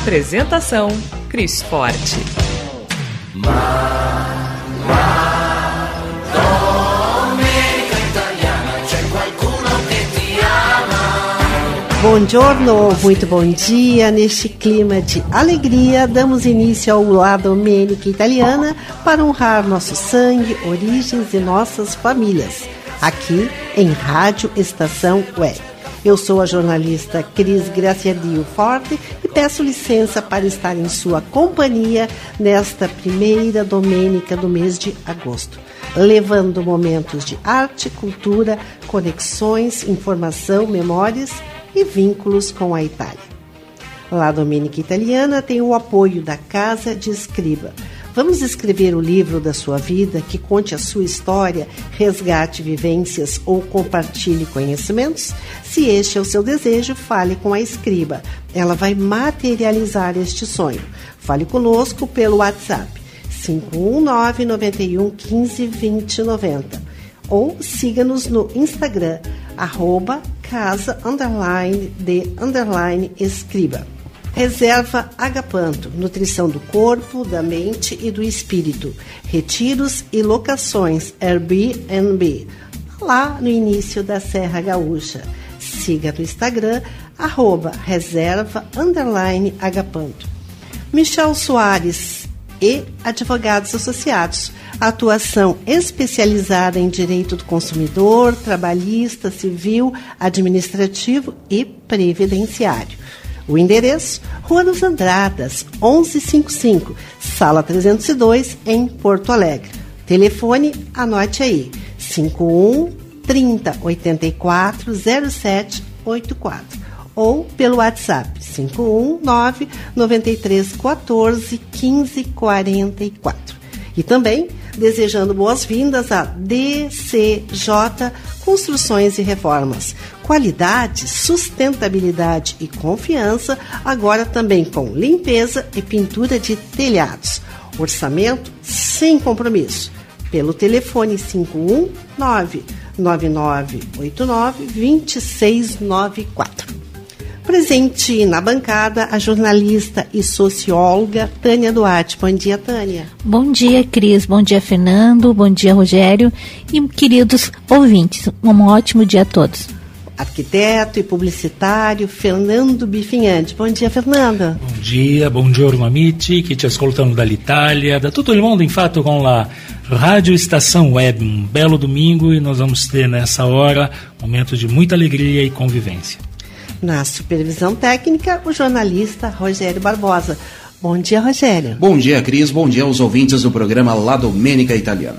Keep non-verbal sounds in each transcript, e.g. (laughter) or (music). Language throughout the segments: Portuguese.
Apresentação: Cris Forte. Buongiorno, muito bom dia. Neste clima de alegria, damos início ao La Domenica Italiana para honrar nosso sangue, origens e nossas famílias, aqui em Rádio Estação Web. Eu sou a jornalista Cris Graciadio Forte e peço licença para estar em sua companhia nesta primeira domênica do mês de agosto, levando momentos de arte, cultura, conexões, informação, memórias e vínculos com a Itália. La Domenica Italiana tem o apoio da Casa de Escriba. Vamos escrever o livro da sua vida que conte a sua história, resgate vivências ou compartilhe conhecimentos? Se este é o seu desejo, fale com a Escriba. Ela vai materializar este sonho. Fale conosco pelo WhatsApp 519 91 15 20 90 ou siga-nos no Instagram, arroba casa underline de underline escriba. Reserva Agapanto, nutrição do corpo, da mente e do espírito. Retiros e locações Airbnb, lá no início da Serra Gaúcha. Siga no Instagram, arroba reserva underline agapanto. Michel Soares e advogados associados. Atuação especializada em direito do consumidor, trabalhista, civil, administrativo e previdenciário. O endereço: Rua dos Andradas, 1155, Sala 302, em Porto Alegre. Telefone, anote aí: 51 30 84 07 84 ou pelo WhatsApp 519 93 14 15 44. E também desejando boas-vindas à DCJ Construções e Reformas. Qualidade, sustentabilidade e confiança, agora também com limpeza e pintura de telhados. Orçamento sem compromisso. Pelo telefone 519 9989 2694. Presente na bancada a jornalista e socióloga Tânia Duarte. Bom dia, Tânia. Bom dia, Cris. Bom dia, Fernando. Bom dia, Rogério. E queridos ouvintes, um ótimo dia a todos. Arquiteto e publicitário Fernando Bifinhante. Bom dia, Fernando. Bom dia, buongiorno amici que te ascoltano dall'Italia, da tutto il mondo, infatti, com a Rádio Estação Web. Um belo domingo e nós vamos ter nessa hora momentos de muita alegria e convivência. Na supervisão técnica, o jornalista Rogério Barbosa. Bom dia, Rogério. Bom dia, Cris. Bom dia aos ouvintes do programa La Domênica Italiana.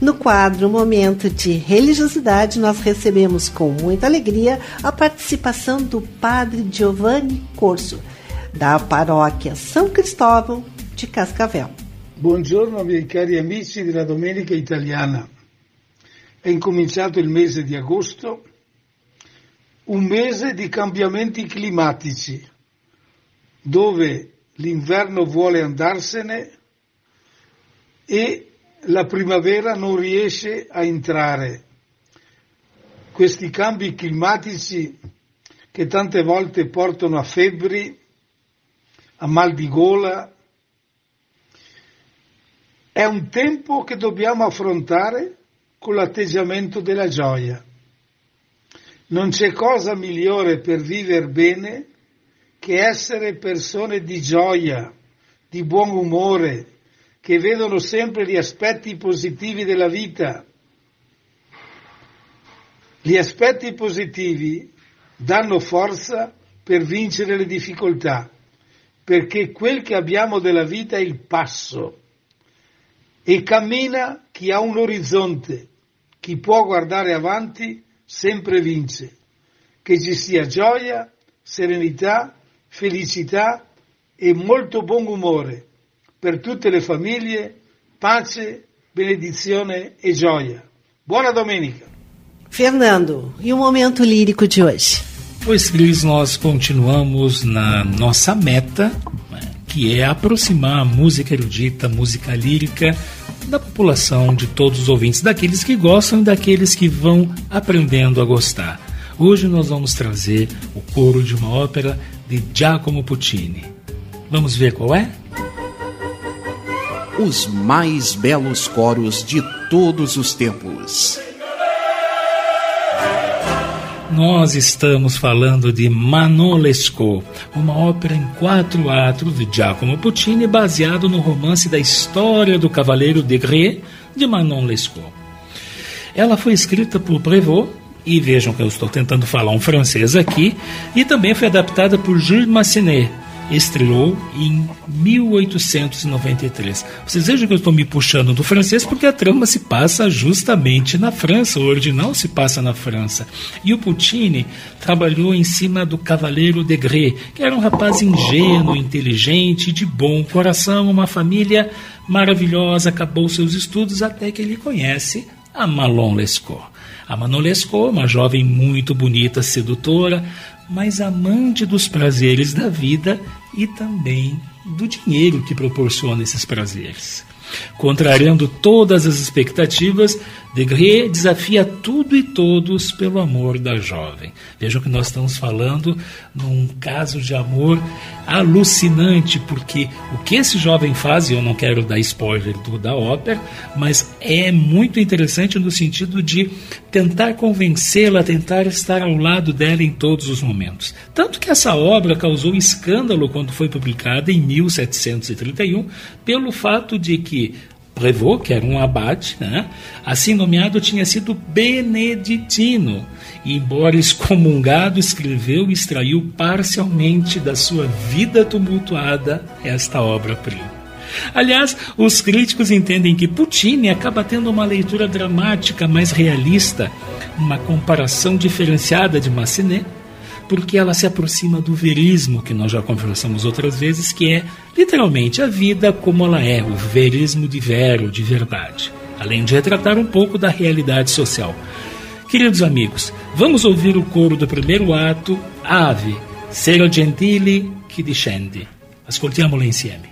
No quadro Momento de Religiosidade, nós recebemos com muita alegria a participação do padre Giovanni Corso, da paróquia São Cristóvão de Cascavel. Buongiorno, miei cari amici della Domenica Italiana. È incominciato il mese di agosto un mese di cambiamenti climatici, dove l'inverno vuole andarsene e la primavera non riesce a entrare. Questi cambi climatici che tante volte portano a febbri, a mal di gola, è un tempo che dobbiamo affrontare con l'atteggiamento della gioia. Non c'è cosa migliore per vivere bene che essere persone di gioia, di buon umore, che vedono sempre gli aspetti positivi della vita. Gli aspetti positivi danno forza per vincere le difficoltà, perché quel che abbiamo della vita è il passo e cammina chi ha un orizzonte, chi può guardare avanti sempre vince. che ci sia gioia, serenità, felicità e molto buon umore per tutte le famiglie, pace, benedizione e gioia. Buona domenica! Fernando, e o momento lírico de hoje? Pois, Cris, nós continuamos na nossa meta, né, que é aproximar a música erudita, a música lírica da população, de todos os ouvintes, daqueles que gostam e daqueles que vão aprendendo a gostar. Hoje nós vamos trazer o coro de uma ópera de Giacomo Puccini. Vamos ver qual é? Os mais belos coros de todos os tempos. Nós estamos falando de Manon Lescaut, uma ópera em quatro atos de Giacomo Puccini, baseado no romance da história do Cavaleiro de Gré de Manon Lescaut. Ela foi escrita por Prévost, e vejam que eu estou tentando falar um francês aqui, e também foi adaptada por Jules Massenet, estreou em 1893. Vocês vejam que eu estou me puxando do francês porque a trama se passa justamente na França, o original se passa na França. E o Puccini trabalhou em cima do Cavaleiro de Gré, que era um rapaz ingênuo, inteligente, de bom coração, uma família maravilhosa, acabou seus estudos até que ele conhece a Malon Lescaut. A Manon Lescaut, uma jovem muito bonita, sedutora, mas amante dos prazeres da vida e também do dinheiro que proporciona esses prazeres. Contrariando todas as expectativas, Degré desafia tudo e todos pelo amor da jovem. Vejam que nós estamos falando num caso de amor alucinante, porque o que esse jovem faz, e eu não quero dar spoiler do, da ópera, mas é muito interessante no sentido de tentar convencê-la, tentar estar ao lado dela em todos os momentos. Tanto que essa obra causou escândalo quando foi publicada em 1731, pelo fato de que Prévost, que era um abade, né? assim nomeado tinha sido beneditino, e embora excomungado, escreveu e extraiu parcialmente da sua vida tumultuada esta obra-prima. Aliás, os críticos entendem que Puccini acaba tendo uma leitura dramática mais realista, uma comparação diferenciada de Massenet, porque ela se aproxima do verismo que nós já conversamos outras vezes, que é literalmente a vida como ela é, o verismo de vero, de verdade, além de retratar um pouco da realidade social. Queridos amigos, vamos ouvir o coro do primeiro ato, Ave, Sero Gentili che discendi. Ascoltiamolo insieme.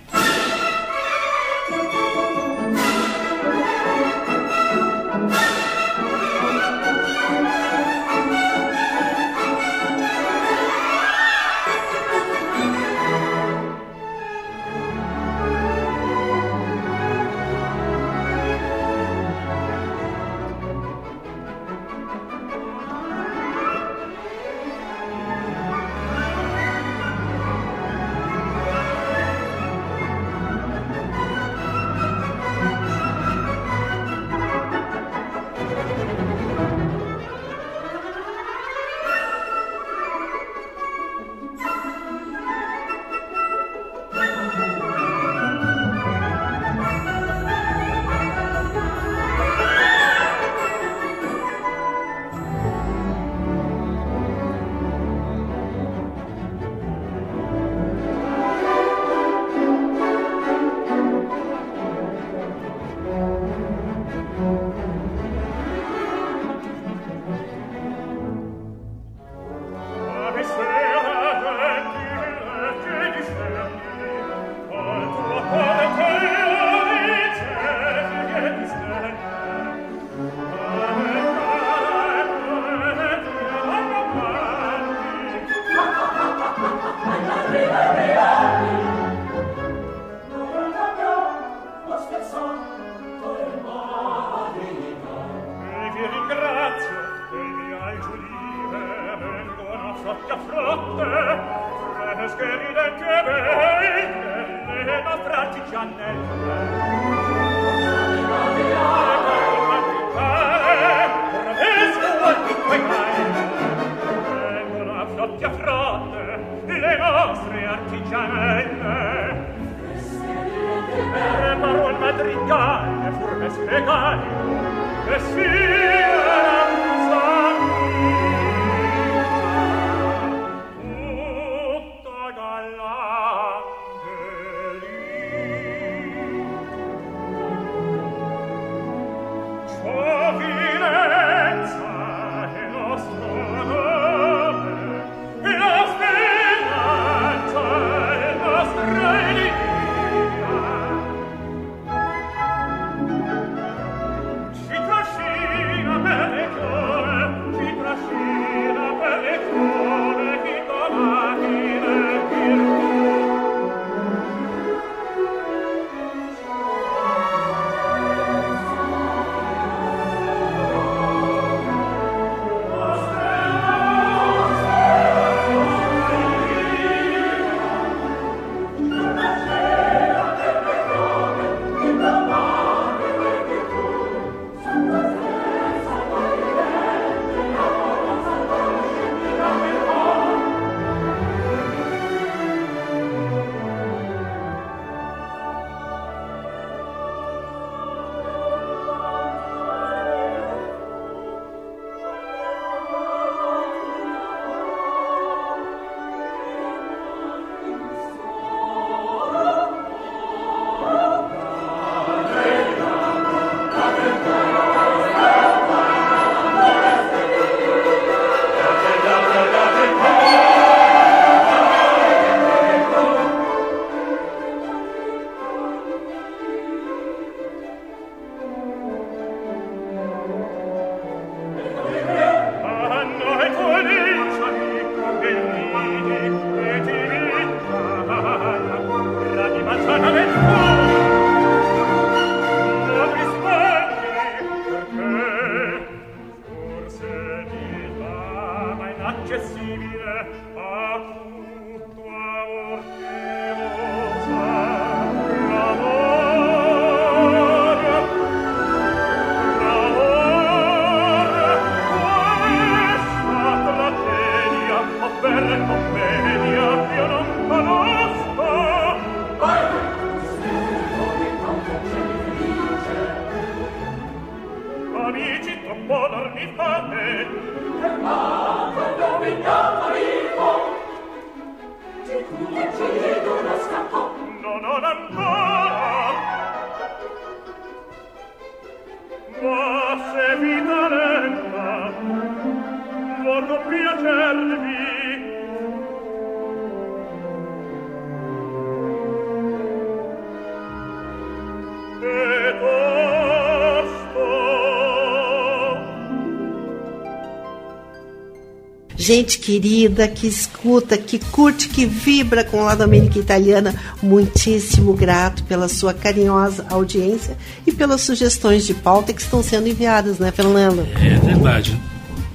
Gente querida que escuta, que curte, que vibra com a Domênica Italiana. Muitíssimo grato pela sua carinhosa audiência e pelas sugestões de pauta que estão sendo enviadas, né, Fernando? É verdade.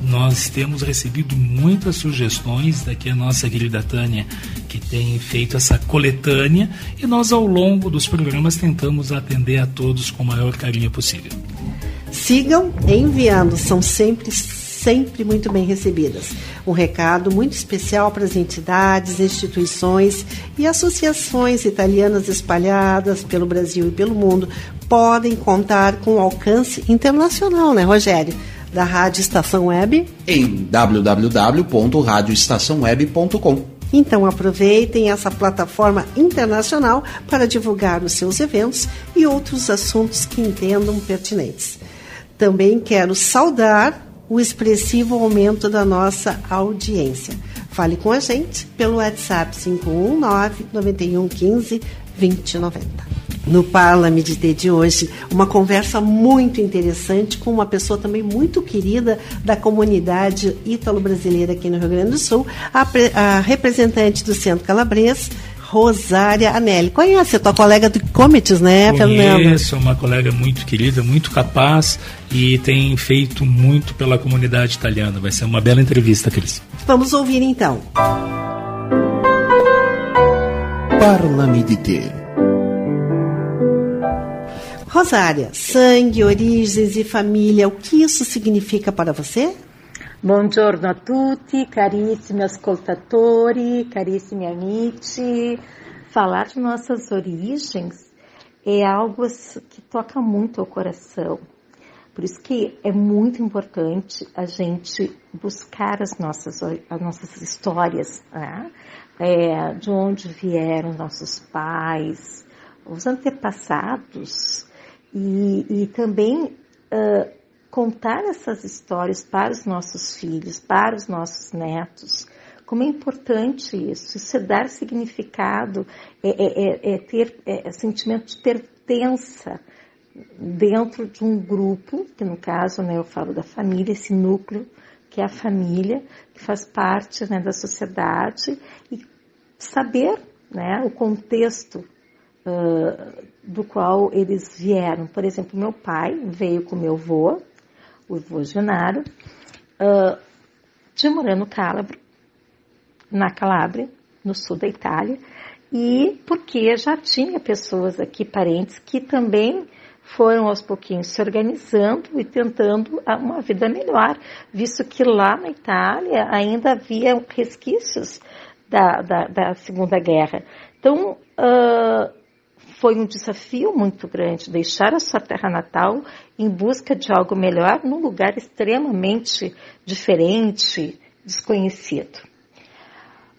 Nós temos recebido muitas sugestões daqui a nossa querida Tânia, que tem feito essa coletânea, e nós ao longo dos programas tentamos atender a todos com o maior carinho possível. Sigam enviando, são sempre sempre muito bem recebidas. Um recado muito especial para as entidades, instituições e associações italianas espalhadas pelo Brasil e pelo mundo podem contar com alcance internacional, né, Rogério? Da Rádio Estação Web em www.radioestaçãoweb.com. Então aproveitem essa plataforma internacional para divulgar os seus eventos e outros assuntos que entendam pertinentes. Também quero saudar o expressivo aumento da nossa audiência. Fale com a gente pelo WhatsApp 519 9115 2090. No Parlament de hoje, uma conversa muito interessante com uma pessoa também muito querida da comunidade ítalo-brasileira aqui no Rio Grande do Sul, a, a representante do Centro Calabres, Rosária Anelli. Conhece a tua colega do Comites, né, Fernando? Conheço, uma colega muito querida, muito capaz e tem feito muito pela comunidade italiana. Vai ser uma bela entrevista, Cris. Vamos ouvir então. Parla-me de ter. Rosária, sangue, origens e família, o que isso significa para você? Buongiorno a tutti, carissimi ascoltatori, carissimi amici. Falar de nossas origens é algo que toca muito ao coração. Por isso que é muito importante a gente buscar as nossas, as nossas histórias, né? é, de onde vieram nossos pais, os antepassados, e, e também uh, contar essas histórias para os nossos filhos, para os nossos netos. Como é importante isso, isso é dar significado, é, é, é, é ter é, sentimento de pertença dentro de um grupo, que no caso né, eu falo da família, esse núcleo que é a família, que faz parte né, da sociedade, e saber né, o contexto uh, do qual eles vieram. Por exemplo, meu pai veio com meu avô, o Genaro, uh, de Morano Calabro, na Calábria, no sul da Itália, e porque já tinha pessoas aqui, parentes, que também foram aos pouquinhos se organizando e tentando uma vida melhor, visto que lá na Itália ainda havia resquícios da, da, da Segunda Guerra. Então, uh, foi um desafio muito grande deixar a sua terra natal em busca de algo melhor num lugar extremamente diferente, desconhecido.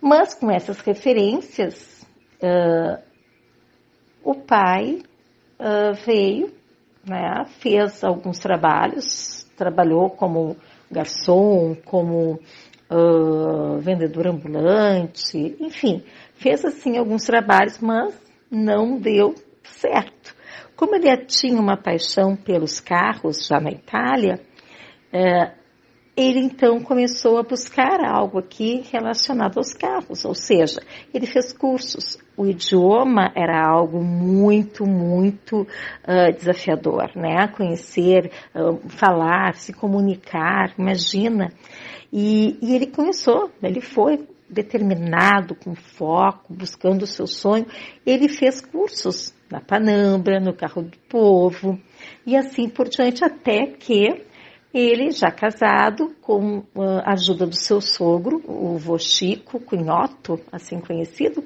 Mas com essas referências, uh, o pai uh, veio, né, fez alguns trabalhos, trabalhou como garçom, como uh, vendedor ambulante, enfim, fez assim alguns trabalhos, mas não deu certo. Como ele tinha uma paixão pelos carros já na Itália, é, ele então começou a buscar algo aqui relacionado aos carros, ou seja, ele fez cursos. O idioma era algo muito, muito uh, desafiador, né? Conhecer, uh, falar, se comunicar, imagina. E, e ele começou, ele foi determinado, com foco, buscando o seu sonho. Ele fez cursos na Panambra, no Carro do Povo, e assim por diante, até que ele, já casado, com a ajuda do seu sogro, o vô Chico, Cunhoto, assim conhecido,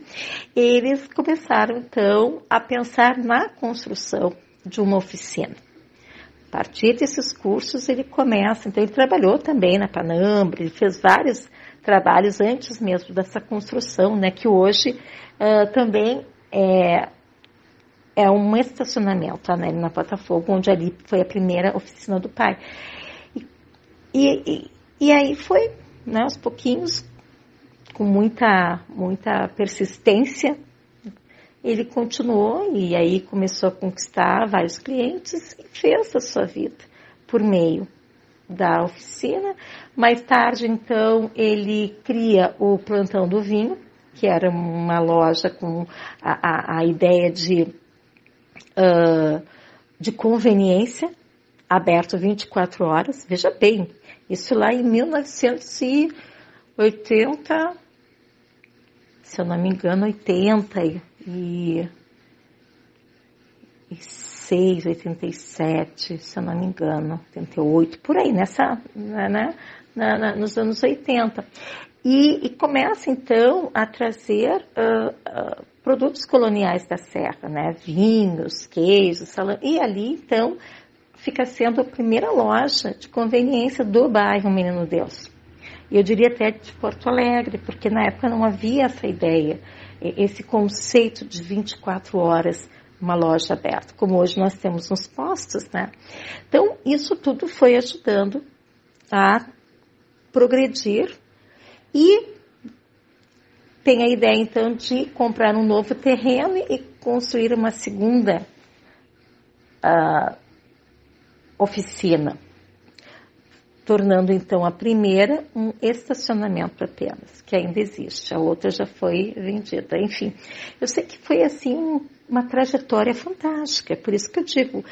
eles começaram então a pensar na construção de uma oficina. A partir desses cursos ele começa, então ele trabalhou também na Panambra, ele fez vários trabalhos antes mesmo dessa construção, né, que hoje uh, também é, é um estacionamento né, na Botafogo, onde ali foi a primeira oficina do pai. E, e, e aí foi, né, aos pouquinhos, com muita, muita persistência, ele continuou e aí começou a conquistar vários clientes e fez a sua vida por meio da oficina. Mais tarde, então, ele cria o Plantão do Vinho, que era uma loja com a, a, a ideia de, uh, de conveniência, aberto 24 horas. Veja bem, isso lá em 1980, se eu não me engano, 80 e, e 86, 87, se eu não me engano, 88, por aí, nessa, né, né na, na, nos anos 80. E, e, começa então a trazer uh, uh, produtos coloniais da serra, né? vinhos, queijos, salame, e ali então fica sendo a primeira loja de conveniência do bairro Menino Deus. E eu diria até de Porto Alegre, porque na época não havia essa ideia, esse conceito de 24 horas uma loja aberta, como hoje nós temos nos postos, né? Então, isso tudo foi ajudando a progredir e tem a ideia então de comprar um novo terreno e construir uma segunda uh, oficina, tornando então a primeira um estacionamento apenas, que ainda existe, a outra já foi vendida. Enfim, eu sei que foi assim uma trajetória fantástica, por isso que eu digo,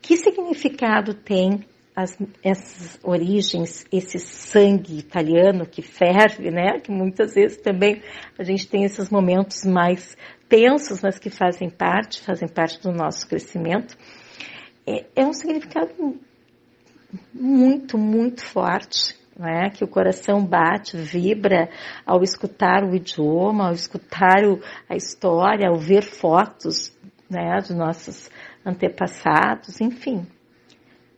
que significado tem as, essas origens, esse sangue italiano que ferve, né? Que muitas vezes também a gente tem esses momentos mais tensos, mas que fazem parte, fazem parte do nosso crescimento é, é um significado muito, muito forte, né? que o coração bate, vibra ao escutar o idioma, ao escutar o, a história, ao ver fotos né, de nossos antepassados, enfim.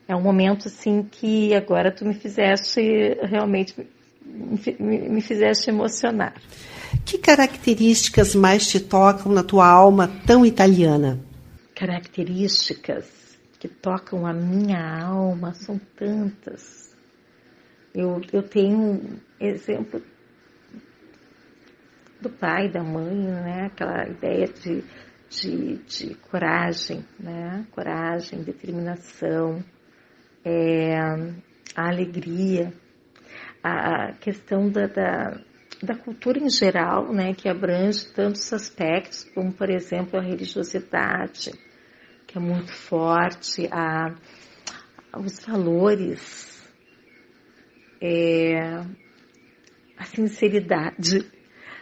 É um momento assim que agora tu me fizeste realmente me, me fizeste emocionar. Que características mais te tocam na tua alma tão italiana? Características que tocam a minha alma são tantas. Eu, eu tenho um exemplo do pai, da mãe, né? Aquela ideia de, de, de coragem, né? Coragem, determinação, é, a alegria, a questão da, da, da cultura em geral, né? Que abrange tantos aspectos, como, por exemplo, a religiosidade, é muito forte, a, os valores, é, a sinceridade,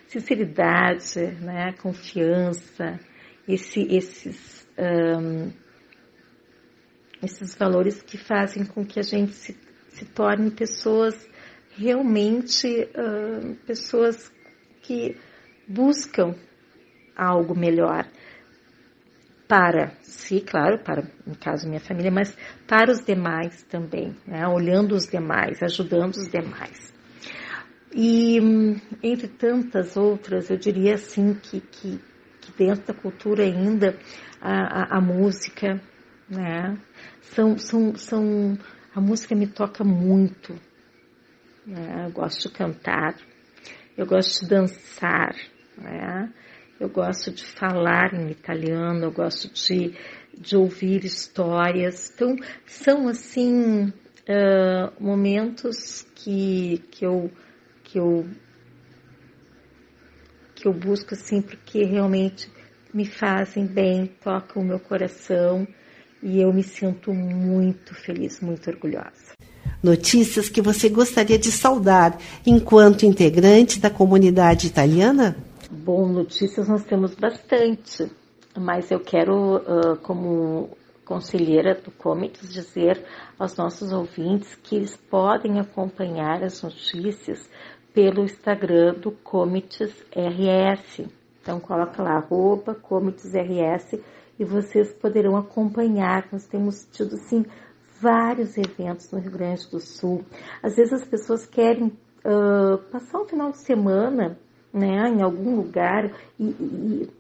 sinceridade, né, confiança, esse, esses, um, esses valores que fazem com que a gente se, se torne pessoas realmente uh, pessoas que buscam algo melhor para si, claro, para, no caso, minha família, mas para os demais também, né? olhando os demais, ajudando os demais. E entre tantas outras, eu diria assim que, que, que dentro da cultura ainda a, a, a música, né? São, são, são, a música me toca muito. Né? Eu gosto de cantar, eu gosto de dançar, né? Eu gosto de falar em italiano, eu gosto de, de ouvir histórias. Então, são assim uh, momentos que, que, eu, que, eu, que eu busco assim, porque realmente me fazem bem, tocam o meu coração e eu me sinto muito feliz, muito orgulhosa. Notícias que você gostaria de saudar enquanto integrante da comunidade italiana? Bom, notícias nós temos bastante, mas eu quero, uh, como conselheira do Comites, dizer aos nossos ouvintes que eles podem acompanhar as notícias pelo Instagram do Comites RS. Então coloca lá, arroba Comites RS e vocês poderão acompanhar. Nós temos tido, sim, vários eventos no Rio Grande do Sul. Às vezes as pessoas querem uh, passar um final de semana né, em algum lugar e, e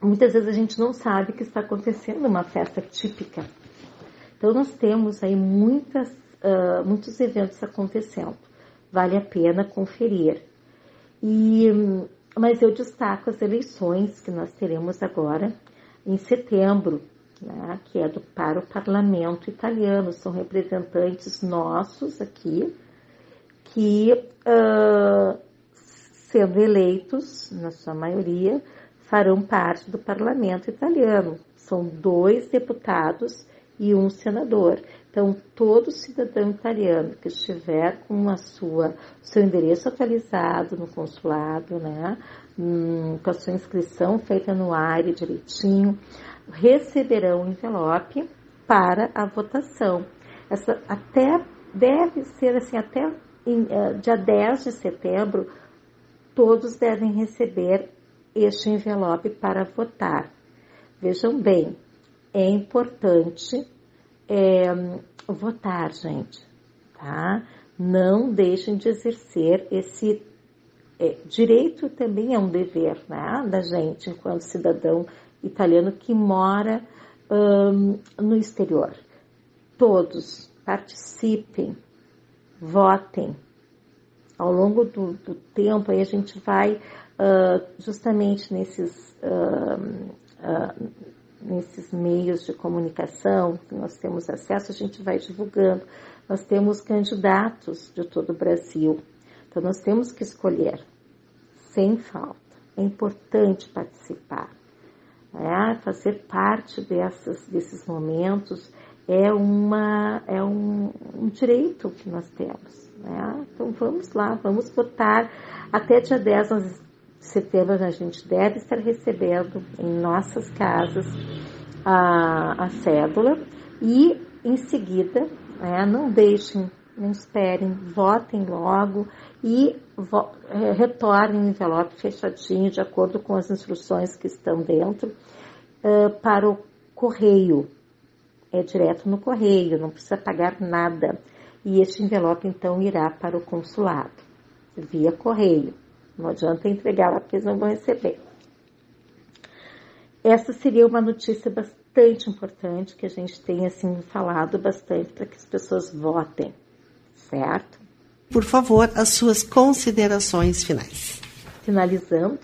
muitas vezes a gente não sabe que está acontecendo uma festa típica. Então nós temos aí muitas, uh, muitos eventos acontecendo. Vale a pena conferir. E, mas eu destaco as eleições que nós teremos agora em setembro, né, que é do, para o parlamento italiano. São representantes nossos aqui que, uh, sendo eleitos, na sua maioria, farão parte do parlamento italiano. São dois deputados e um senador. Então, todo cidadão italiano que estiver com a sua seu endereço atualizado no consulado, né, hum, com a sua inscrição feita no área direitinho, receberão um envelope para a votação. Essa até deve ser assim até em, uh, dia 10 de setembro, todos devem receber este envelope para votar. Vejam bem, é importante é, votar, gente, tá? Não deixem de exercer esse é, direito também é um dever, né, da gente enquanto cidadão italiano que mora um, no exterior. Todos participem, votem. Ao longo do, do tempo aí a gente vai uh, justamente nesses uh, uh, nesses meios de comunicação que nós temos acesso, a gente vai divulgando. Nós temos candidatos de todo o Brasil. Então, nós temos que escolher, sem falta. É importante participar. É, fazer parte dessas, desses momentos é, uma, é um, um direito que nós temos. Né? Então, vamos lá, vamos votar. Até dia 10 nós setembro a gente deve estar recebendo em nossas casas a, a cédula e em seguida né, não deixem, não esperem, votem logo e vo, é, retornem o envelope fechadinho de acordo com as instruções que estão dentro uh, para o correio. É direto no correio, não precisa pagar nada. E este envelope então irá para o consulado via correio. Não adianta entregar lá porque eles não vão receber. Essa seria uma notícia bastante importante que a gente tem assim falado bastante para que as pessoas votem, certo? Por favor, as suas considerações finais. Finalizando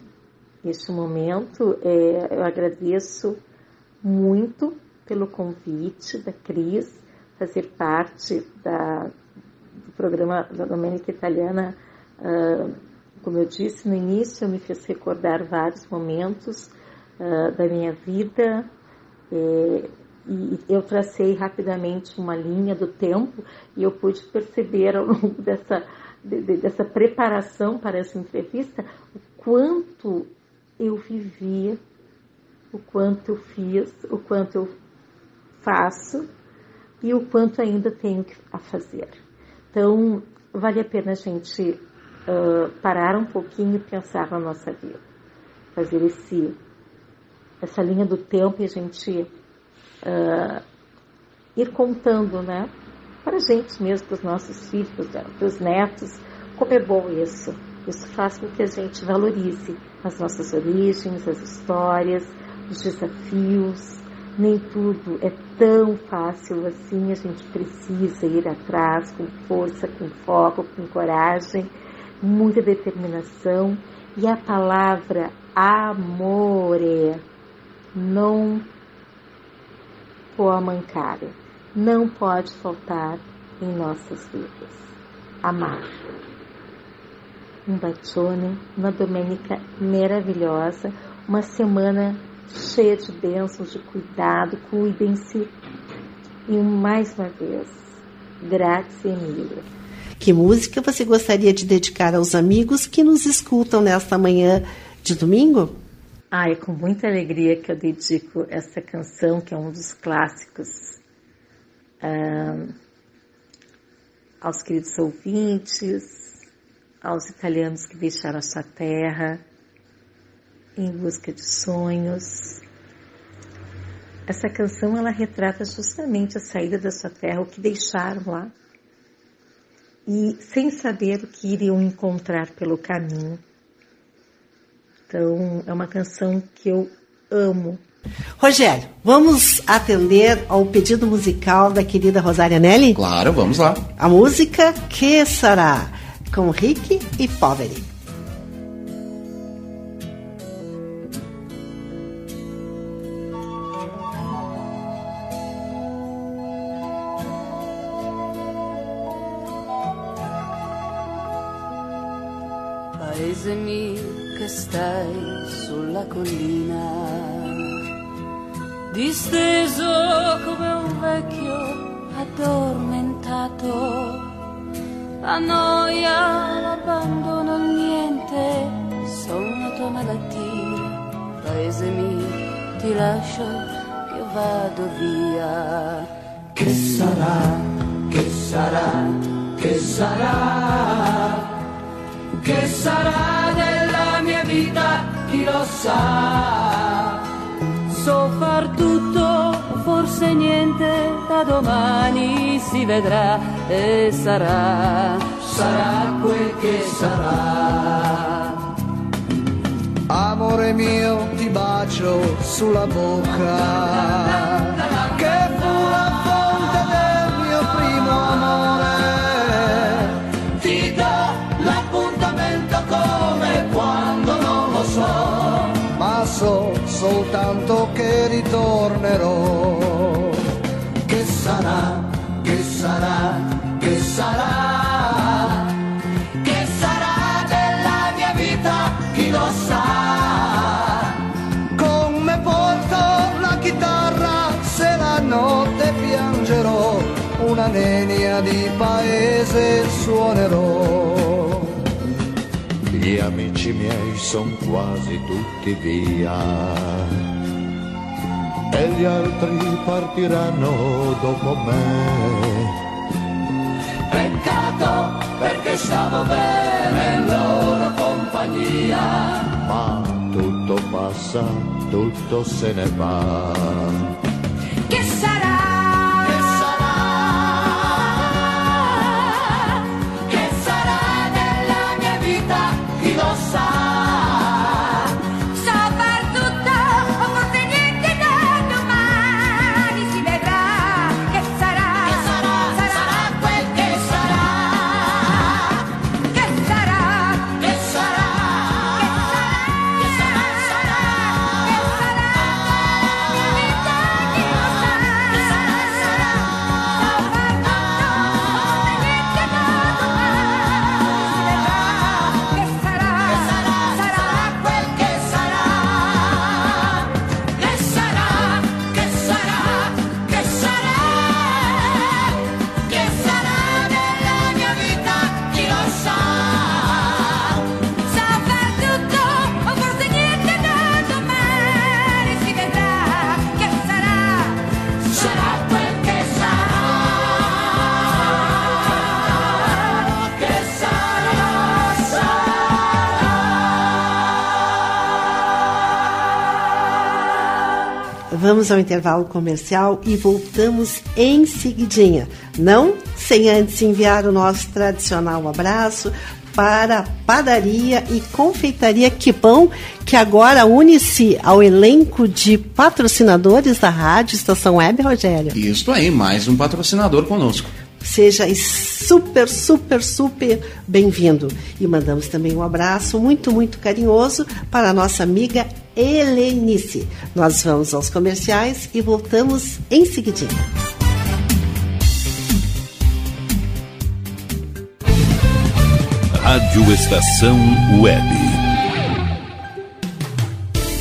este momento, é, eu agradeço muito pelo convite da Cris fazer parte da, do programa da Domênica Italiana uh, como eu disse no início, me fez recordar vários momentos uh, da minha vida e eu tracei rapidamente uma linha do tempo e eu pude perceber ao (laughs) longo dessa, de, de, dessa preparação para essa entrevista o quanto eu vivia, o quanto eu fiz, o quanto eu faço e o quanto ainda tenho a fazer. Então, vale a pena a gente uh, parar um pouquinho e pensar na nossa vida. Fazer esse, essa linha do tempo e a gente uh, ir contando, né? Para a gente mesmo, para os nossos filhos, para os netos, como é bom isso. Isso faz com que a gente valorize as nossas origens, as histórias, os desafios. Nem tudo é tão fácil assim, a gente precisa ir atrás com força, com foco, com coragem muita determinação e a palavra amore não può mancare, não pode faltar em nossas vidas. Amar. Um bacione, uma domenica maravilhosa, uma semana cheia de bênçãos, de cuidado, cuidem-se. E mais uma vez, grazie mille. Que música você gostaria de dedicar aos amigos que nos escutam nesta manhã de domingo? Ah, é com muita alegria que eu dedico essa canção, que é um dos clássicos, ah, aos queridos ouvintes, aos italianos que deixaram a sua terra em busca de sonhos. Essa canção ela retrata justamente a saída da sua terra, o que deixaram lá, e sem saber o que iriam encontrar pelo caminho. Então, é uma canção que eu amo. Rogério, vamos atender ao pedido musical da querida Rosária Nelly? Claro, vamos lá. A música Que Será, com Rick e Poveri. Che sarà, che sarà? Che sarà della mia vita, chi lo sa? So far tutto, forse niente, da domani si vedrà e sarà, sarà quel che sarà. Amore mio, ti bacio sulla bocca, ma so soltanto che ritornerò. che sarà, che sarà, che sarà, che sarà della mia vita, chi lo sa. Con me porto la chitarra, se la notte piangerò, una nenia di paese suonerò. Gli amici miei son quasi tutti via e gli altri partiranno dopo me. Peccato perché stavo bene in loro compagnia. Ma tutto passa, tutto se ne va. Vamos ao intervalo comercial e voltamos em seguidinha. Não sem antes enviar o nosso tradicional abraço para a padaria e confeitaria Que Pão, que agora une-se ao elenco de patrocinadores da Rádio Estação Web, Rogério. Isso aí, mais um patrocinador conosco. Seja super, super, super bem-vindo. E mandamos também um abraço muito, muito carinhoso para a nossa amiga Helenice. Nós vamos aos comerciais e voltamos em seguidinho. Rádio Estação Web.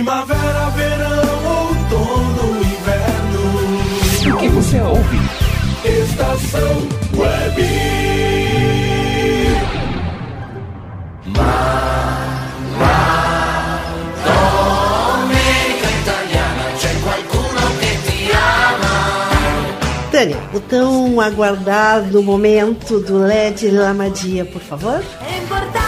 Primavera, verão, outono, inverno. O que você ouve? Estação Web. Domenica italiana, c'è qualcuno che ti ama. Tânia, o tão aguardado momento do LED Lamadia, por favor. È importante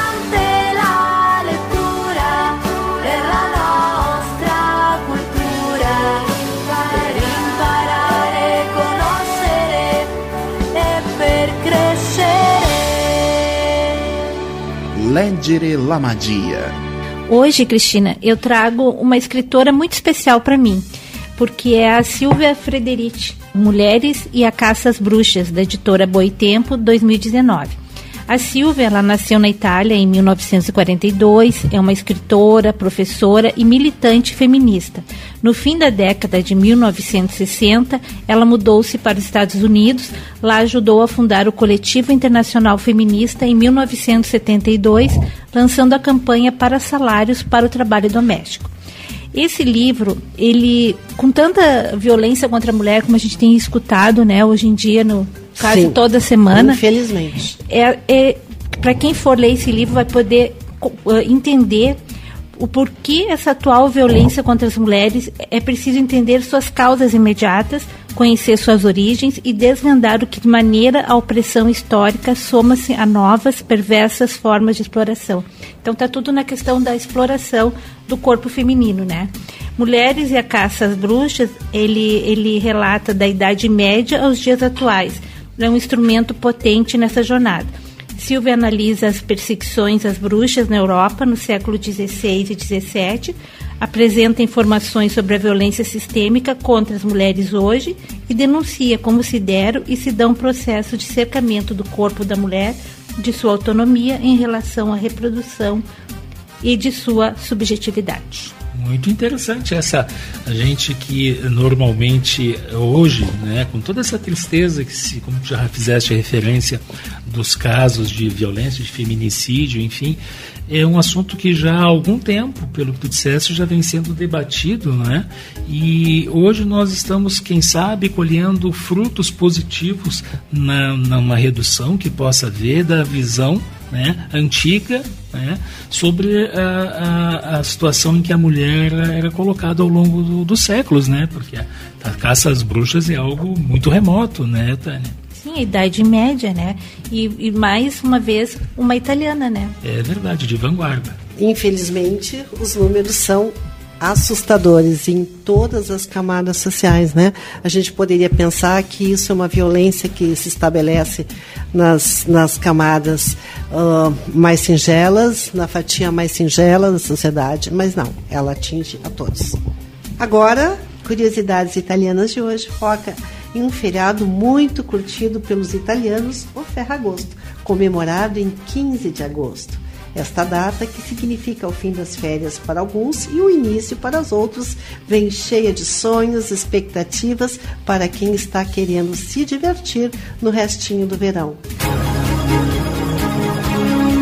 Leggere la magia. Hoje, Cristina, eu trago uma escritora muito especial para mim, porque é a Silvia Frederici, Mulheres e a Caça às Bruxas, da editora Boitempo, 2019. A Silvia, ela nasceu na Itália em 1942, é uma escritora, professora e militante feminista. No fim da década de 1960, ela mudou-se para os Estados Unidos. Lá ajudou a fundar o Coletivo Internacional Feminista em 1972, lançando a campanha para salários para o trabalho doméstico. Esse livro, ele com tanta violência contra a mulher como a gente tem escutado, né, hoje em dia no quase Sim. toda semana, Infelizmente. é, é para quem for ler esse livro vai poder eh, entender o porquê essa atual violência contra as mulheres é preciso entender suas causas imediatas, conhecer suas origens e desvendar o que de maneira a opressão histórica soma-se a novas perversas formas de exploração. Então tá tudo na questão da exploração do corpo feminino, né? Mulheres e a caça às bruxas, ele, ele relata da Idade Média aos dias atuais. É um instrumento potente nessa jornada. Silvia analisa as perseguições às bruxas na Europa no século XVI e XVII, apresenta informações sobre a violência sistêmica contra as mulheres hoje e denuncia como se deram e se dão processo de cercamento do corpo da mulher, de sua autonomia em relação à reprodução e de sua subjetividade. Muito interessante essa a gente que normalmente hoje, né, com toda essa tristeza que se, como já fizeste referência dos casos de violência, de feminicídio, enfim, é um assunto que já há algum tempo, pelo que tu disseste, já vem sendo debatido, né? E hoje nós estamos, quem sabe, colhendo frutos positivos na, numa redução que possa haver da visão né, antiga né, sobre a, a, a, situação em que a mulher era colocada ao longo do, dos séculos, né? Porque a, a caça às bruxas é algo muito remoto, né, Tânia? Sim, a Idade Média, né? E, e, mais uma vez, uma italiana, né? É verdade, de vanguarda. Infelizmente, os números são assustadores em todas as camadas sociais, né? A gente poderia pensar que isso é uma violência que se estabelece nas, nas camadas uh, mais singelas, na fatia mais singela da sociedade, mas não, ela atinge a todos. Agora, curiosidades italianas de hoje foca em um feriado muito curtido pelos italianos, o Ferragosto, comemorado em 15 de agosto. Esta data, que significa o fim das férias para alguns e o início para os outros, vem cheia de sonhos, expectativas para quem está querendo se divertir no restinho do verão.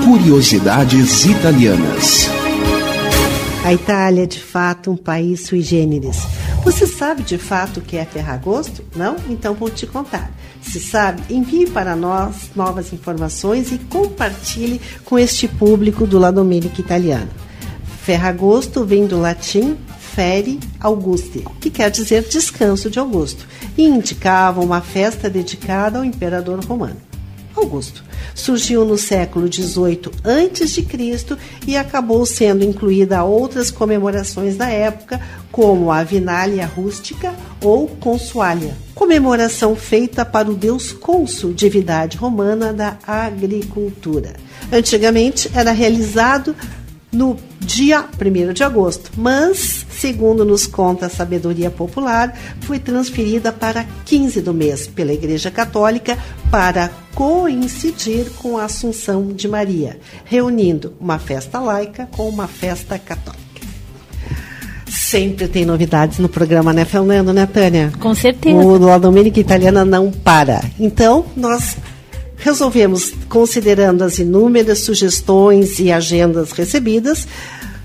Curiosidades italianas. A Itália é de fato um país sui generis. Você sabe de fato o que é Ferragosto? Não? Então vou te contar. Se sabe, envie para nós novas informações e compartilhe com este público do La Domenica Italiana. Ferragosto vem do latim fere Auguste, que quer dizer descanso de Augusto, e indicava uma festa dedicada ao imperador romano. Augusto. Surgiu no século XVIII a.C. e acabou sendo incluída a outras comemorações da época, como a Vinália Rústica ou Consuália, comemoração feita para o deus Cônsul, divindade romana da agricultura. Antigamente era realizado no dia 1 de agosto, mas, segundo nos conta a sabedoria popular, foi transferida para 15 do mês pela Igreja Católica para coincidir com a Assunção de Maria, reunindo uma festa laica com uma festa católica. Sempre tem novidades no programa, né, Fernando, né, Tânia? Com certeza. O La Domenica Italiana não para. Então, nós resolvemos, considerando as inúmeras sugestões e agendas recebidas,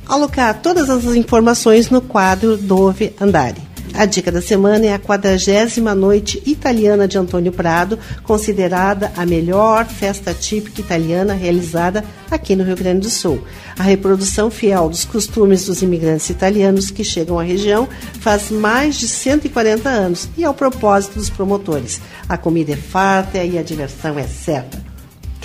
alocar todas as informações no quadro Dove Andare. A dica da semana é a quadragésima noite italiana de Antônio Prado, considerada a melhor festa típica italiana realizada aqui no Rio Grande do Sul. A reprodução fiel dos costumes dos imigrantes italianos que chegam à região faz mais de 140 anos e ao propósito dos promotores. A comida é farta e a diversão é certa.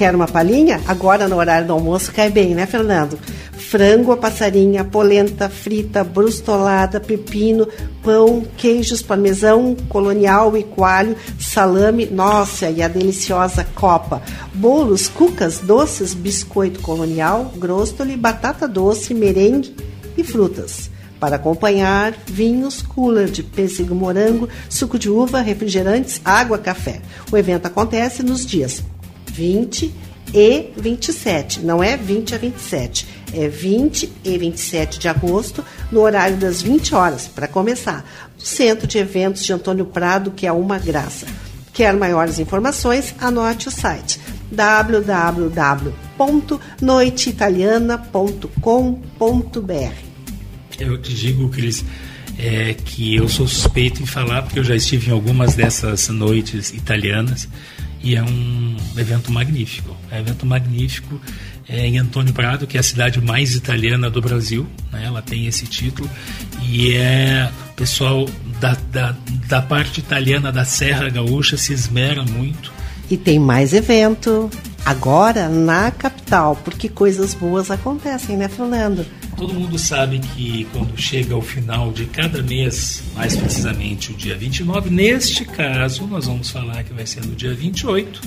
Quer uma palhinha? Agora no horário do almoço cai bem, né, Fernando? Frango a passarinha, polenta frita, brustolada, pepino, pão, queijos parmesão, colonial e coalho, salame, nossa, e a deliciosa copa. Bolos, cucas, doces, biscoito colonial, grostoli, batata doce, merengue e frutas. Para acompanhar, vinhos, cooler de pêssego morango, suco de uva, refrigerantes, água, café. O evento acontece nos dias 20 e 27, não é 20 a 27, é 20 e 27 de agosto, no horário das 20 horas, para começar, no Centro de Eventos de Antônio Prado, que é uma graça. Quer maiores informações? Anote o site www.noiteitaliana.com.br. Eu te digo, Cris, é, que eu sou suspeito em falar, porque eu já estive em algumas dessas noites italianas e é um evento magnífico. É um evento magnífico é, em Antônio Prado, que é a cidade mais italiana do Brasil, né? ela tem esse título, e é o pessoal da, da, da parte italiana da Serra Gaúcha se esmera muito. E tem mais evento. Agora na capital, porque coisas boas acontecem, né, Fernando? Todo mundo sabe que quando chega ao final de cada mês, mais precisamente o dia 29, neste caso nós vamos falar que vai ser no dia 28,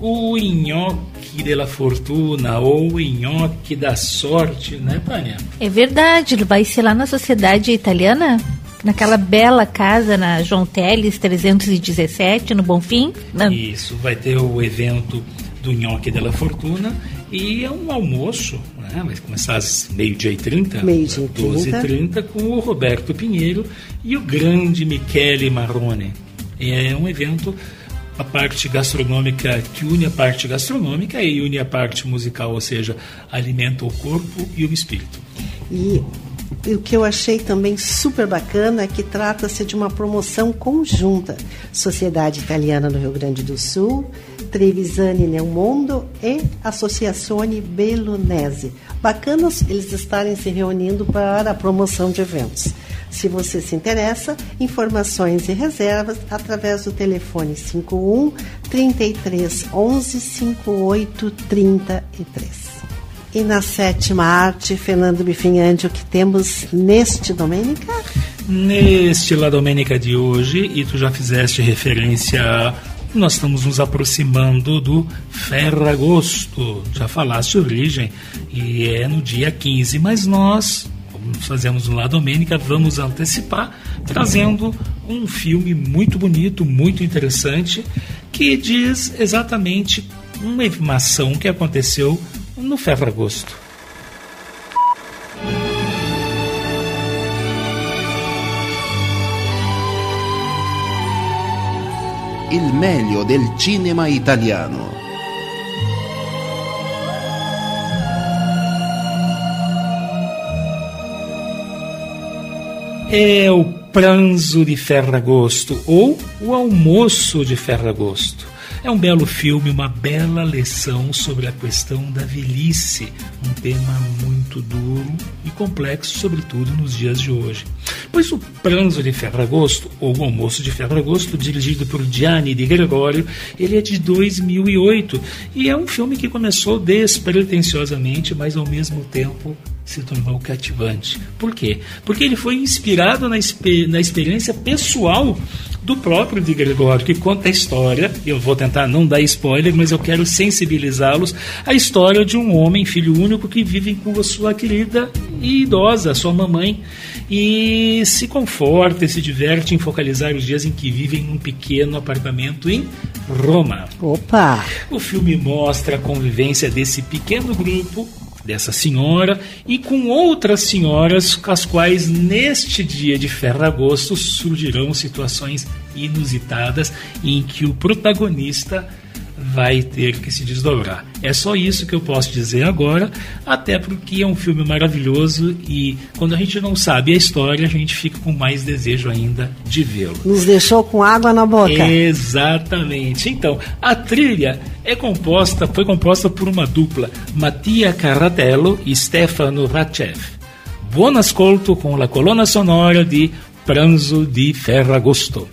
o nhoque della fortuna ou o nhoque da sorte, né, Tânia? É verdade, vai ser lá na Sociedade Italiana, naquela bela casa na João Teles 317, no Bonfim. Na- Isso, vai ter o evento do Nhoque della Fortuna e é um almoço, né? vai começar às meio-dia e 30, Meio-dia e 12 e 30, com o Roberto Pinheiro e o grande Michele Marrone. É um evento, a parte gastronômica que une a parte gastronômica e une a parte musical, ou seja, alimenta o corpo e o espírito. E o que eu achei também super bacana é que trata-se de uma promoção conjunta. Sociedade Italiana do Rio Grande do Sul, Trevisani Nel Mondo e Associazione Bellunese. Bacana eles estarem se reunindo para a promoção de eventos. Se você se interessa, informações e reservas através do telefone 51 33 11 58 33. E na sétima arte, Fernando Bifinhante, o que temos neste Domênica? Neste La Domenica de hoje, e tu já fizeste referência, nós estamos nos aproximando do Ferragosto. Já falaste origem, e é no dia 15, mas nós, como fazemos La Domenica, vamos antecipar, trazendo um filme muito bonito, muito interessante, que diz exatamente uma ação que aconteceu no Ferragosto. Il meglio del cinema italiano. é o Pranzo de Ferragosto ou o Almoço de Ferragosto. É um belo filme, uma bela lição sobre a questão da velhice, um tema muito duro e complexo, sobretudo nos dias de hoje. Pois o Pranzo de Ferragosto, ou o Almoço de Ferragosto, dirigido por Gianni de Gregório, ele é de 2008 e é um filme que começou despretensiosamente, mas ao mesmo tempo se tornou cativante. Por quê? Porque ele foi inspirado na, na experiência pessoal do próprio de Gregório, que conta a história, eu vou tentar não dar spoiler, mas eu quero sensibilizá-los, a história de um homem, filho único, que vive com a sua querida e idosa, sua mamãe, e se conforta e se diverte em focalizar os dias em que vivem num pequeno apartamento em Roma. Opa! O filme mostra a convivência desse pequeno grupo, dessa senhora, e com outras senhoras, as quais neste dia de Ferragosto surgirão situações inusitadas em que o protagonista vai ter que se desdobrar. É só isso que eu posso dizer agora, até porque é um filme maravilhoso e quando a gente não sabe a história, a gente fica com mais desejo ainda de vê-lo. Nos deixou com água na boca. Exatamente. Então, a trilha é composta, foi composta por uma dupla, Mattia Carratello e Stefano Ratchev. Buon ascolto com la colonna sonora di Pranzo di Ferragosto.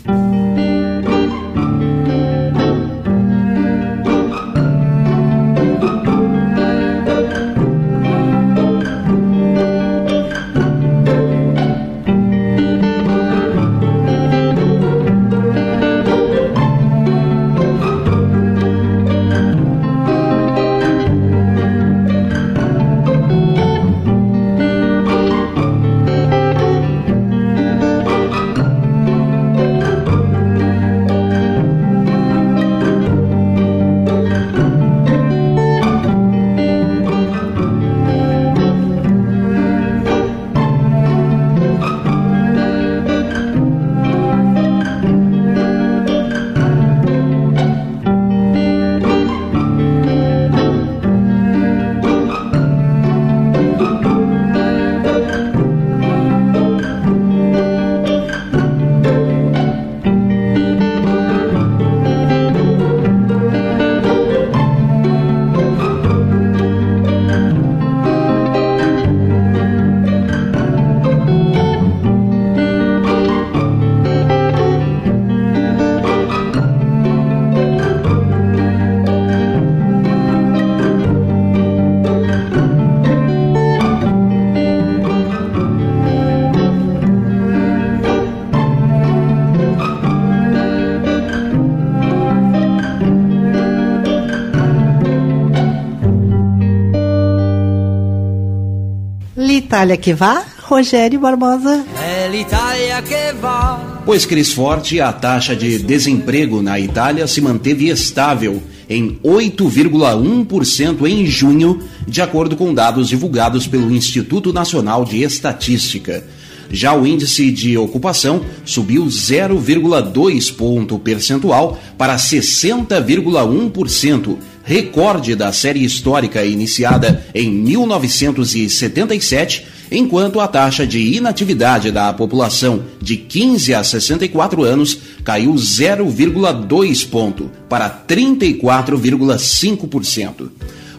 Itália que vá, Rogério Barbosa. È l'Italia che va. Pois Cris Forte, a taxa de desemprego na Itália se manteve estável em 8,1% em junho, de acordo com dados divulgados pelo Instituto Nacional de Estatística. Já o índice de ocupação subiu 0,2 ponto percentual para 60,1%, recorde da série histórica iniciada em 1977, enquanto a taxa de inatividade da população de 15 a 64 anos caiu 0,2 ponto para 34,5%.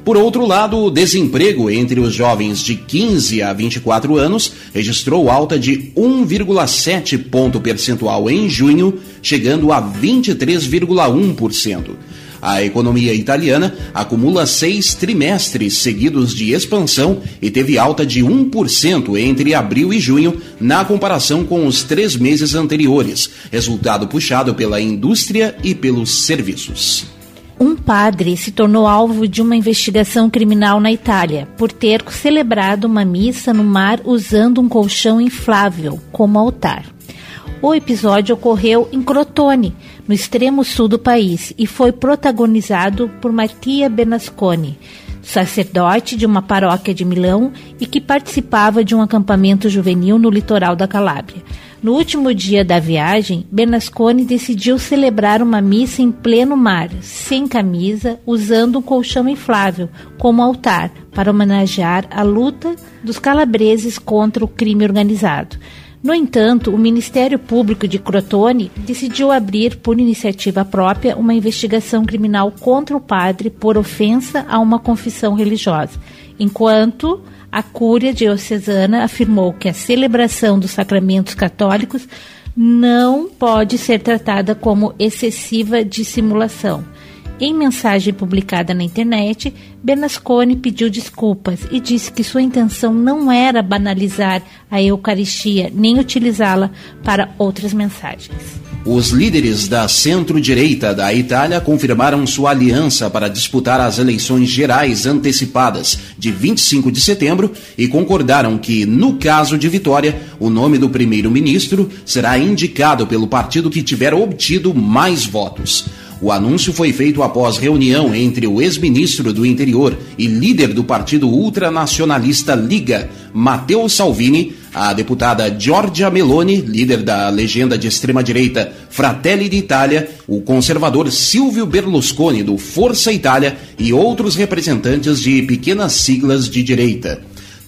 Por outro lado, o desemprego entre os jovens de 15 a 24 anos registrou alta de 1,7 ponto percentual em junho, chegando a 23,1%. A economia italiana acumula seis trimestres seguidos de expansão e teve alta de 1% entre abril e junho, na comparação com os três meses anteriores, resultado puxado pela indústria e pelos serviços. Um padre se tornou alvo de uma investigação criminal na Itália por ter celebrado uma missa no mar usando um colchão inflável como altar. O episódio ocorreu em Crotone, no extremo sul do país, e foi protagonizado por Mattia Benasconi, sacerdote de uma paróquia de Milão e que participava de um acampamento juvenil no litoral da Calábria. No último dia da viagem, Benasconi decidiu celebrar uma missa em pleno mar, sem camisa, usando um colchão inflável como altar, para homenagear a luta dos calabreses contra o crime organizado. No entanto, o Ministério Público de Crotone decidiu abrir, por iniciativa própria, uma investigação criminal contra o padre por ofensa a uma confissão religiosa, enquanto a Cúria Diocesana afirmou que a celebração dos sacramentos católicos não pode ser tratada como excessiva dissimulação. Em mensagem publicada na internet, Bernasconi pediu desculpas e disse que sua intenção não era banalizar a Eucaristia nem utilizá-la para outras mensagens. Os líderes da centro-direita da Itália confirmaram sua aliança para disputar as eleições gerais antecipadas de 25 de setembro e concordaram que, no caso de vitória, o nome do primeiro-ministro será indicado pelo partido que tiver obtido mais votos. O anúncio foi feito após reunião entre o ex-ministro do Interior e líder do partido ultranacionalista Liga, Matteo Salvini, a deputada Giorgia Meloni, líder da legenda de extrema-direita Fratelli d'Italia, o conservador Silvio Berlusconi, do Força Itália, e outros representantes de pequenas siglas de direita.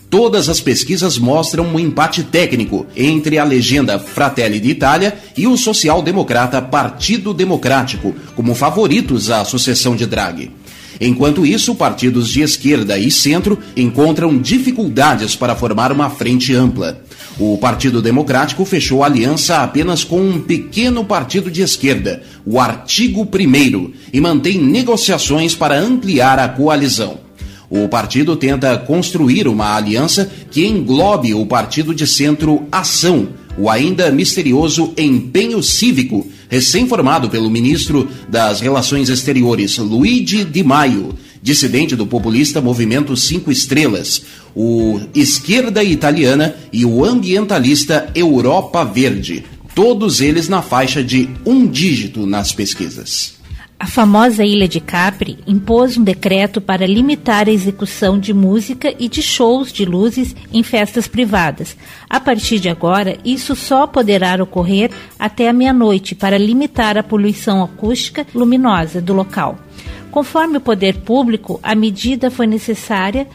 Todas as pesquisas mostram um empate técnico entre a legenda Fratelli d'Italia e o social-democrata Partido Democrático, como favoritos à sucessão de Draghi. Enquanto isso, partidos de esquerda e centro encontram dificuldades para formar uma frente ampla. O Partido Democrático fechou aliança apenas com um pequeno partido de esquerda, o Artigo I, e mantém negociações para ampliar a coalizão. O partido tenta construir uma aliança que englobe o partido de centro Ação, o ainda misterioso Empenho Cívico, recém-formado pelo ministro das Relações Exteriores, Luigi Di Maio, dissidente do populista Movimento Cinco Estrelas, o Esquerda Italiana e o ambientalista Europa Verde, todos eles na faixa de um dígito nas pesquisas. A famosa Ilha de Capri impôs um decreto para limitar a execução de música e de shows de luzes em festas privadas. A partir de agora, isso só poderá ocorrer até a meia-noite para limitar a poluição acústica luminosa do local. Conforme o poder público, a medida foi necessária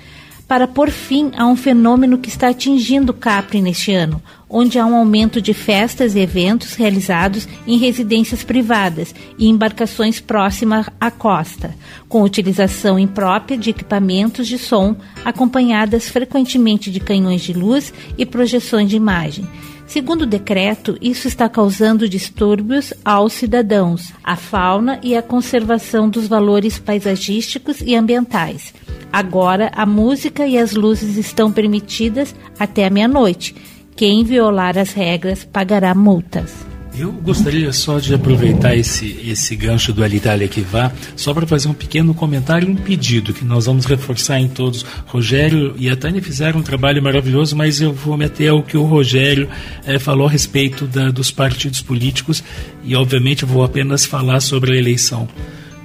para pôr fim a um fenômeno que está atingindo Capri neste ano, onde há um aumento de festas e eventos realizados em residências privadas e embarcações próximas à costa, com utilização imprópria de equipamentos de som, acompanhadas frequentemente de canhões de luz e projeções de imagem. Segundo o decreto, isso está causando distúrbios aos cidadãos, à fauna e à conservação dos valores paisagísticos e ambientais. Agora, a música e as luzes estão permitidas até a meia-noite. Quem violar as regras pagará multas. Eu gostaria só de aproveitar esse, esse gancho do Alitalia que vá, só para fazer um pequeno comentário e um pedido que nós vamos reforçar em todos. Rogério e a Tânia fizeram um trabalho maravilhoso, mas eu vou meter ao que o Rogério eh, falou a respeito da, dos partidos políticos e, obviamente, vou apenas falar sobre a eleição.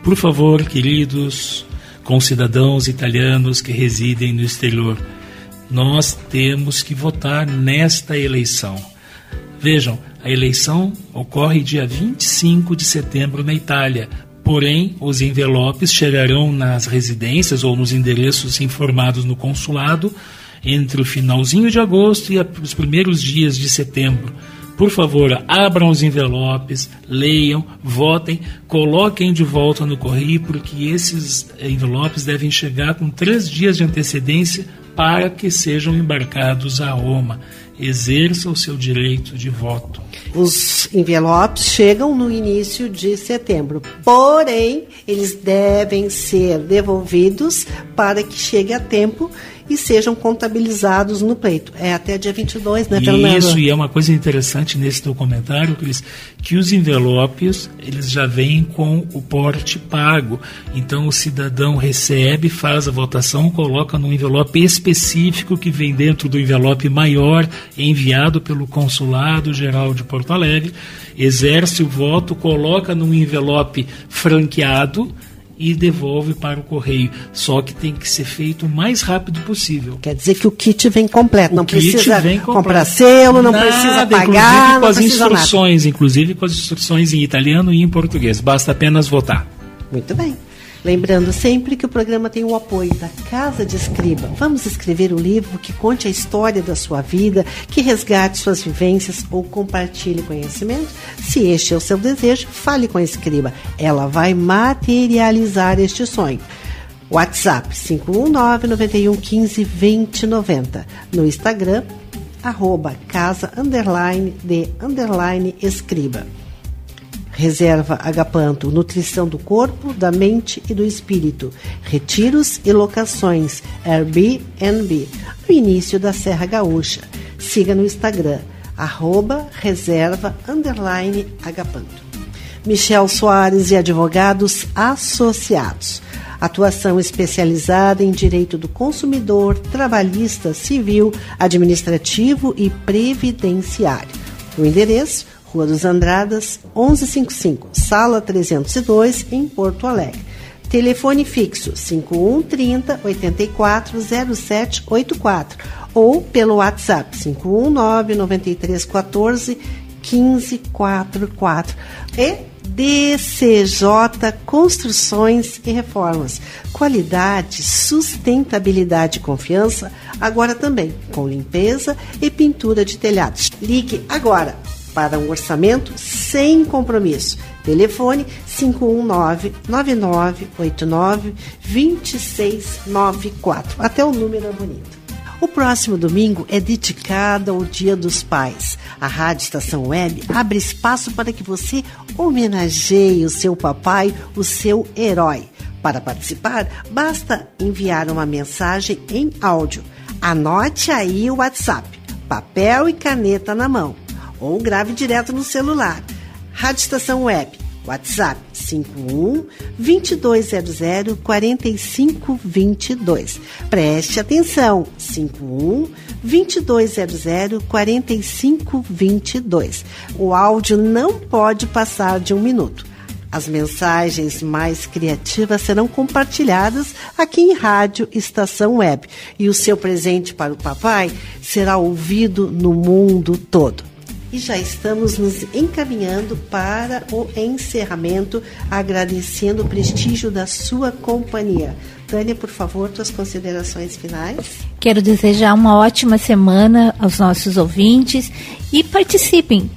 Por favor, queridos concidadãos italianos que residem no exterior, nós temos que votar nesta eleição. Vejam, a eleição ocorre dia 25 de setembro na Itália. Porém, os envelopes chegarão nas residências ou nos endereços informados no consulado entre o finalzinho de agosto e os primeiros dias de setembro. Por favor, abram os envelopes, leiam, votem, coloquem de volta no correio, porque esses envelopes devem chegar com três dias de antecedência para que sejam embarcados a Roma. Exerça o seu direito de voto. Os envelopes chegam no início de setembro, porém, eles devem ser devolvidos para que chegue a tempo e sejam contabilizados no pleito. É até dia 22, né, Fernando? Isso, e é uma coisa interessante nesse documentário, Cris, que os envelopes, eles já vêm com o porte pago. Então o cidadão recebe, faz a votação, coloca num envelope específico que vem dentro do envelope maior, enviado pelo Consulado Geral de Porto Alegre, exerce o voto, coloca num envelope franqueado e devolve para o correio. Só que tem que ser feito o mais rápido possível. Quer dizer que o kit vem completo, não kit precisa vem completo. comprar selo, não Nada, precisa pagar, inclusive com não as precisa nada. instruções, inclusive com as instruções em italiano e em português. Basta apenas votar. Muito bem. Lembrando sempre que o programa tem o apoio da Casa de Escriba. Vamos escrever um livro que conte a história da sua vida, que resgate suas vivências ou compartilhe conhecimento? Se este é o seu desejo, fale com a Escriba. Ela vai materializar este sonho. WhatsApp 519 91 15 20 90. No Instagram, arroba casa underline de underline escriba. Reserva Agapanto, nutrição do corpo, da mente e do espírito. Retiros e locações, Airbnb, no início da Serra Gaúcha. Siga no Instagram, arroba reserva underline Agapanto. Michel Soares e advogados associados. Atuação especializada em direito do consumidor, trabalhista, civil, administrativo e previdenciário. O endereço Rua dos Andradas, 1155, Sala 302, em Porto Alegre. Telefone fixo 5130 840784 ou pelo WhatsApp 519 9314 1544 e DCJ Construções e Reformas. Qualidade, sustentabilidade e confiança, agora também com limpeza e pintura de telhados. Ligue agora para um orçamento sem compromisso. Telefone 519-9989-2694. Até o número é bonito. O próximo domingo é dedicado ao Dia dos Pais. A Rádio Estação Web abre espaço para que você homenageie o seu papai, o seu herói. Para participar, basta enviar uma mensagem em áudio. Anote aí o WhatsApp, papel e caneta na mão ou grave direto no celular. Rádio Estação Web, WhatsApp 51 2200 4522. Preste atenção, 51 2200 4522. O áudio não pode passar de um minuto. As mensagens mais criativas serão compartilhadas aqui em Rádio Estação Web e o seu presente para o papai será ouvido no mundo todo. E já estamos nos encaminhando para o encerramento, agradecendo o prestígio da sua companhia. Tânia, por favor, suas considerações finais. Quero desejar uma ótima semana aos nossos ouvintes e participem.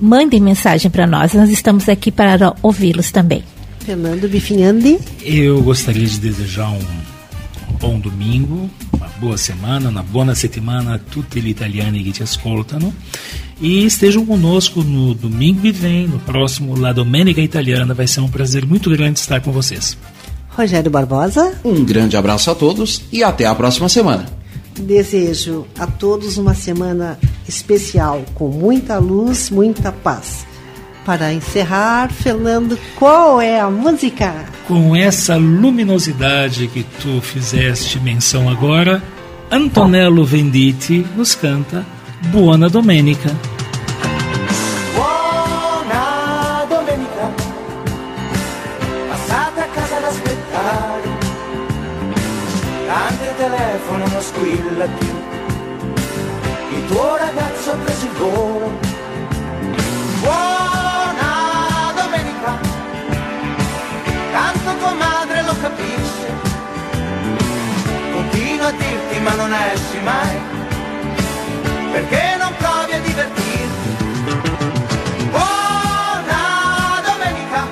Mandem mensagem para nós, nós estamos aqui para ouvi-los também. Fernando Bifinhandi. Eu gostaria de desejar um bom domingo, uma boa semana, una buona settimana a tutti gli italiani che ci ascoltano e estejam conosco no domingo que vem, no próximo La Domenica Italiana. Vai ser um prazer muito grande estar com vocês. Rogério Barbosa. Um grande abraço a todos e até a próxima semana. Desejo a todos uma semana especial, com muita luz, muita paz. Para encerrar, Fernando, qual é a música? Com essa luminosidade que tu fizeste menção agora, Antonello Venditti nos canta Buona Domenica. Buona domenica, passate a casa ad aspettare, tanto il telefono non squilla più, il tuo ragazzo ha preso il volo. Buona lo capisce, continua a dirti ma non esci mai, perché non provi a divertirti. Buona domenica,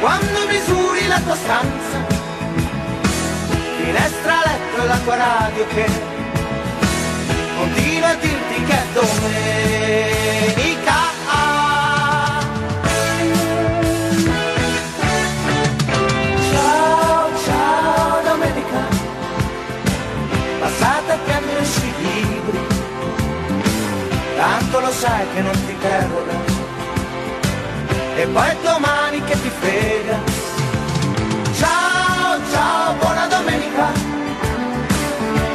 quando misuri la tua stanza, finestra letto e la tua radio che continua a dirti che è domenica. Sai che non ti interroga e poi domani che ti frega. Ciao ciao buona domenica.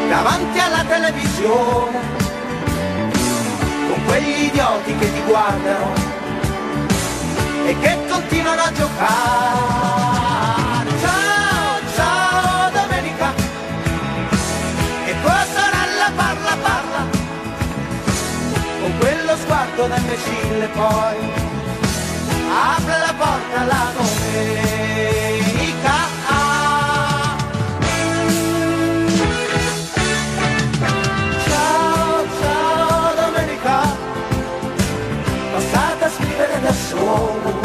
Davanti alla televisione. Con quegli idioti che ti guardano. E che continuano a giocare sguardo da imbecille poi apre la porta alla domenica ciao ciao domenica passate a scrivere da solo